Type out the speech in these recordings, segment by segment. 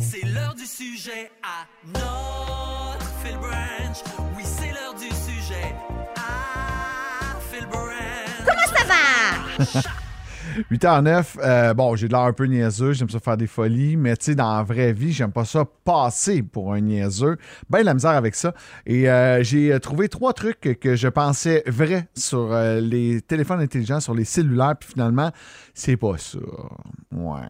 C'est l'heure du sujet à notre Phil Branch. Oui, c'est l'heure du sujet à Phil Branch. Comment ça va? 8h09, euh, bon, j'ai de l'air un peu niaiseux, j'aime ça faire des folies, mais tu sais, dans la vraie vie, j'aime pas ça passer pour un niaiseux. Ben, la misère avec ça. Et euh, j'ai trouvé trois trucs que je pensais vrais sur euh, les téléphones intelligents, sur les cellulaires, puis finalement, c'est pas ça. Ouais.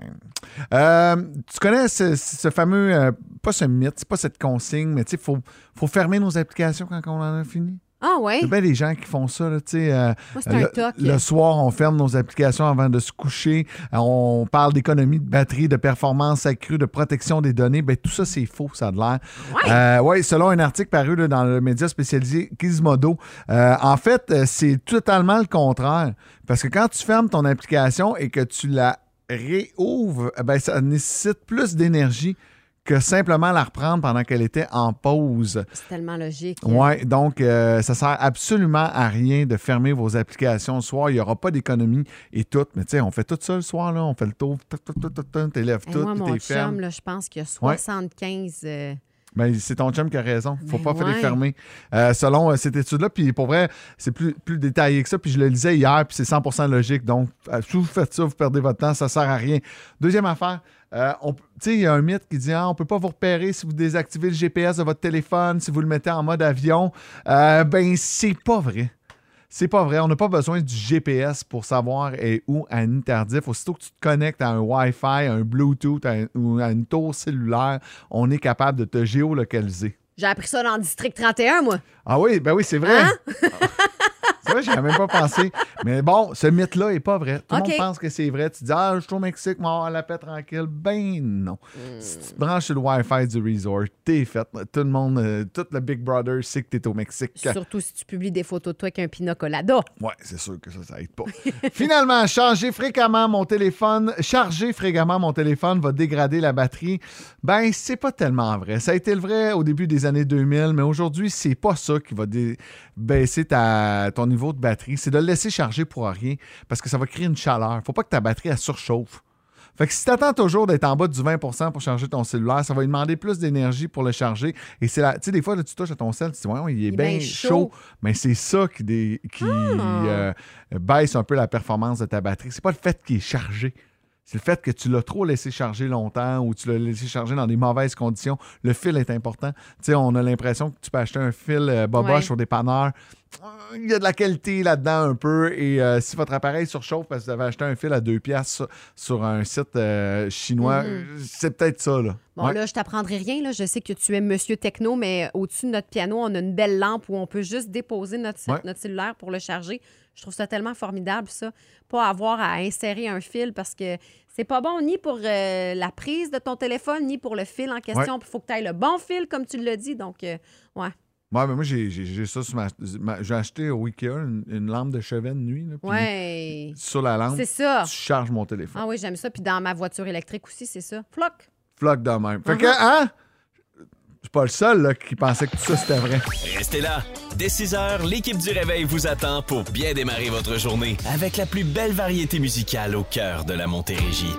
Euh, tu connais ce, fameux, euh, pas ce mythe, pas cette consigne, mais tu sais, il faut, faut fermer nos applications quand on en a fini? Ah ouais? Il y a bien des gens qui font ça, là, tu sais. euh, Moi, c'est un le, toc. le soir, on ferme nos applications avant de se coucher. Euh, On parle d'économie de batterie, de performance accrue, de protection des données. Ben, tout ça, c'est faux, ça a de l'air. Ouais. Euh, ouais, selon un article paru là, dans le média spécialisé Gizmodo, euh, en fait, c'est totalement le contraire. Parce que quand tu fermes ton application et que tu la réouvres, eh ben, ça nécessite plus d'énergie que simplement la reprendre pendant qu'elle était en pause. C'est tellement logique. Oui, donc euh, ça sert absolument à rien de fermer vos applications le soir. Il n'y aura pas d'économie et tout. Mais tu sais, on fait tout ça le soir, là. On fait le tour, tout, tout, t'élèves Et tout, moi, mon t'es ferme. chum, je pense qu'il y a 75. euh, Ben, c'est ton chum qui a raison. Faut Ben pas faire les fermer. Euh, selon euh, cette étude-là, puis pour vrai, c'est plus, plus détaillé que ça. Puis je le lisais hier, puis c'est 100% logique. Donc, euh, si vous faites ça, vous perdez votre temps, ça sert à rien. Deuxième affaire, euh, il y a un mythe qui dit ah, on peut pas vous repérer si vous désactivez le GPS de votre téléphone, si vous le mettez en mode avion. Euh, ben, c'est pas vrai. C'est pas vrai. On n'a pas besoin du GPS pour savoir est où un interdif. Aussitôt que tu te connectes à un Wi-Fi, à un Bluetooth à un- ou à une tour cellulaire, on est capable de te géolocaliser. J'ai appris ça dans le district 31, moi. Ah oui, ben oui, c'est vrai. Hein? vrai, j'y avais même pas pensé. Mais bon, ce mythe-là est pas vrai. Tout le monde pense que c'est vrai. Tu dis, ah, je suis au Mexique, moi, avoir la paix tranquille. Ben non. Hmm. Si tu te branches sur le Wi-Fi du resort, t'es fait. Tout le monde, euh, tout le Big Brother sait que t'es au Mexique. Surtout si tu publies des photos de toi avec un pina colada. Ouais, c'est sûr que ça, ça aide pas. Finalement, changer fréquemment mon téléphone, charger fréquemment mon téléphone va dégrader la batterie. Ben, c'est pas tellement vrai. Ça a été le vrai au début des années 2000, mais aujourd'hui, c'est pas ça qui va baisser ta, ton niveau de batterie. C'est de le laisser charger pour rien parce que ça va créer une chaleur. Faut pas que ta batterie, elle surchauffe. Fait que si tu attends toujours d'être en bas du 20% pour charger ton cellulaire, ça va lui demander plus d'énergie pour le charger. Et c'est là, tu sais, des fois, là, tu touches à ton cell, tu dis, ouais, il est est bien bien chaud. chaud. Mais c'est ça qui, Ah. euh, baisse un peu la performance de ta batterie. C'est pas le fait qu'il est chargé. C'est le fait que tu l'as trop laissé charger longtemps ou tu l'as laissé charger dans des mauvaises conditions. Le fil est important. Tu sais, on a l'impression que tu peux acheter un fil euh, boboche Ouais. au dépanneur. Euh, Il y a de la qualité là-dedans un peu. Et euh, si votre appareil surchauffe parce que vous avez acheté un fil à deux piastres sur, un site euh, chinois, Mhm. c'est peut-être ça. Là. Bon, Ouais. là, je t'apprendrai rien. Là. Je sais que tu es monsieur techno, mais au-dessus de notre piano, on a une belle lampe où on peut juste déposer notre, Ouais. notre cellulaire pour le charger. Je trouve ça tellement formidable, ça. Pas avoir à insérer un fil parce que c'est pas bon ni pour euh, la prise de ton téléphone, ni pour le fil en question. Il faut que tu ailles le bon fil, comme tu l'as dit. Donc, ouais. Ouais, mais moi, j'ai j'ai- j'ai ça sur ma. ma- j'ai acheté au Ikea une, une lampe de chevet de nuit. là, Ouais. Sur la lampe, C'est ça. tu charges mon téléphone. Ah oui, j'aime ça. Puis dans ma voiture électrique aussi, c'est ça. Floc. Floc de même. Fait que, Uh-huh. hein? Je suis pas le seul là, qui pensait que tout ça c'était vrai. Restez là. Dès 6 heures, l'équipe du Réveil vous attend pour bien démarrer votre journée avec la plus belle variété musicale au cœur de la Montérégie.